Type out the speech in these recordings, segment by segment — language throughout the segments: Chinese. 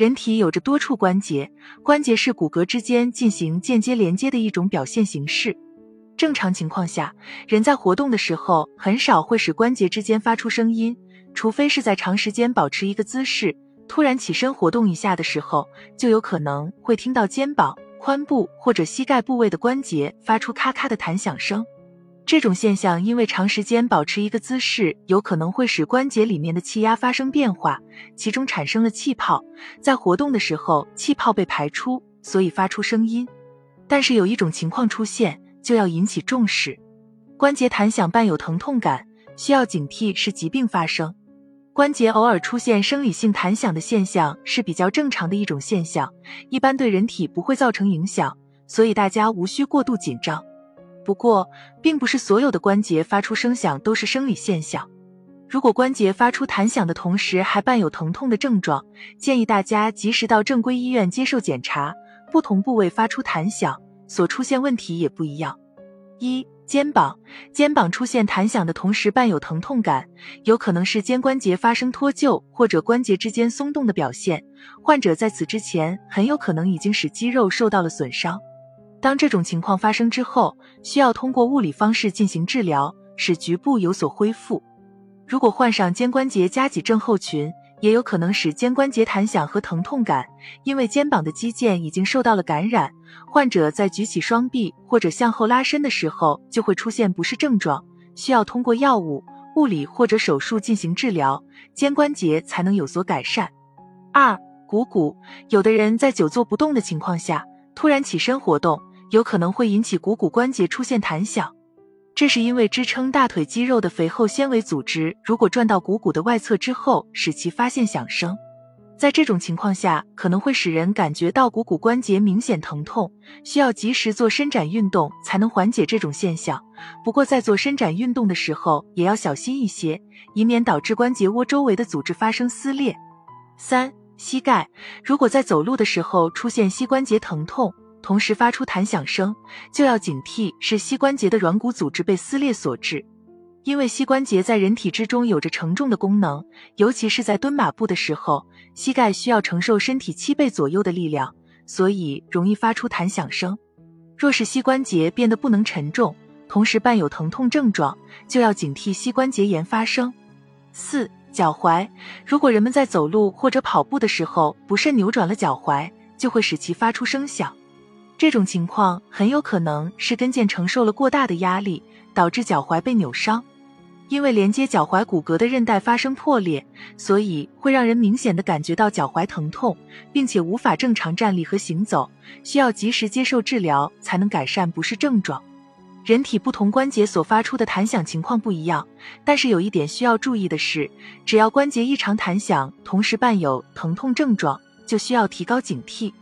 人体有着多处关节，关节是骨骼之间进行间接连接的一种表现形式。正常情况下，人在活动的时候很少会使关节之间发出声音，除非是在长时间保持一个姿势，突然起身活动一下的时候，就有可能会听到肩膀、髋部或者膝盖部位的关节发出咔咔的弹响声。这种现象因为长时间保持一个姿势，有可能会使关节里面的气压发生变化，其中产生了气泡，在活动的时候气泡被排出，所以发出声音。但是有一种情况出现，就要引起重视：关节弹响伴有疼痛感，需要警惕是疾病发生。关节偶尔出现生理性弹响的现象是比较正常的一种现象，一般对人体不会造成影响，所以大家无需过度紧张。不过，并不是所有的关节发出声响都是生理现象。如果关节发出弹响的同时还伴有疼痛的症状，建议大家及时到正规医院接受检查。不同部位发出弹响，所出现问题也不一样。一、肩膀，肩膀出现弹响的同时伴有疼痛感，有可能是肩关节发生脱臼或者关节之间松动的表现。患者在此之前很有可能已经使肌肉受到了损伤。当这种情况发生之后，需要通过物理方式进行治疗，使局部有所恢复。如果患上肩关节夹脊症候群，也有可能使肩关节弹响和疼痛感，因为肩膀的肌腱已经受到了感染。患者在举起双臂或者向后拉伸的时候，就会出现不适症状，需要通过药物、物理或者手术进行治疗，肩关节才能有所改善。二、股骨，有的人在久坐不动的情况下，突然起身活动。有可能会引起股骨关节出现弹响，这是因为支撑大腿肌肉的肥厚纤维组织如果转到股骨的外侧之后，使其发现响声。在这种情况下，可能会使人感觉到股骨关节明显疼痛，需要及时做伸展运动才能缓解这种现象。不过在做伸展运动的时候，也要小心一些，以免导致关节窝周围的组织发生撕裂。三、膝盖，如果在走路的时候出现膝关节疼痛。同时发出弹响声，就要警惕是膝关节的软骨组织被撕裂所致。因为膝关节在人体之中有着承重的功能，尤其是在蹲马步的时候，膝盖需要承受身体七倍左右的力量，所以容易发出弹响声。若是膝关节变得不能承重，同时伴有疼痛症状，就要警惕膝关节炎发生。四、脚踝，如果人们在走路或者跑步的时候不慎扭转了脚踝，就会使其发出声响。这种情况很有可能是跟腱承受了过大的压力，导致脚踝被扭伤。因为连接脚踝骨骼的韧带发生破裂，所以会让人明显的感觉到脚踝疼痛，并且无法正常站立和行走，需要及时接受治疗才能改善不适症状。人体不同关节所发出的弹响情况不一样，但是有一点需要注意的是，只要关节异常弹响，同时伴有疼痛症状，就需要提高警惕。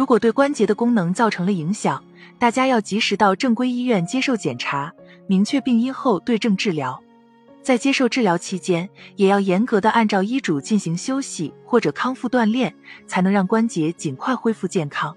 如果对关节的功能造成了影响，大家要及时到正规医院接受检查，明确病因后对症治疗。在接受治疗期间，也要严格的按照医嘱进行休息或者康复锻炼，才能让关节尽快恢复健康。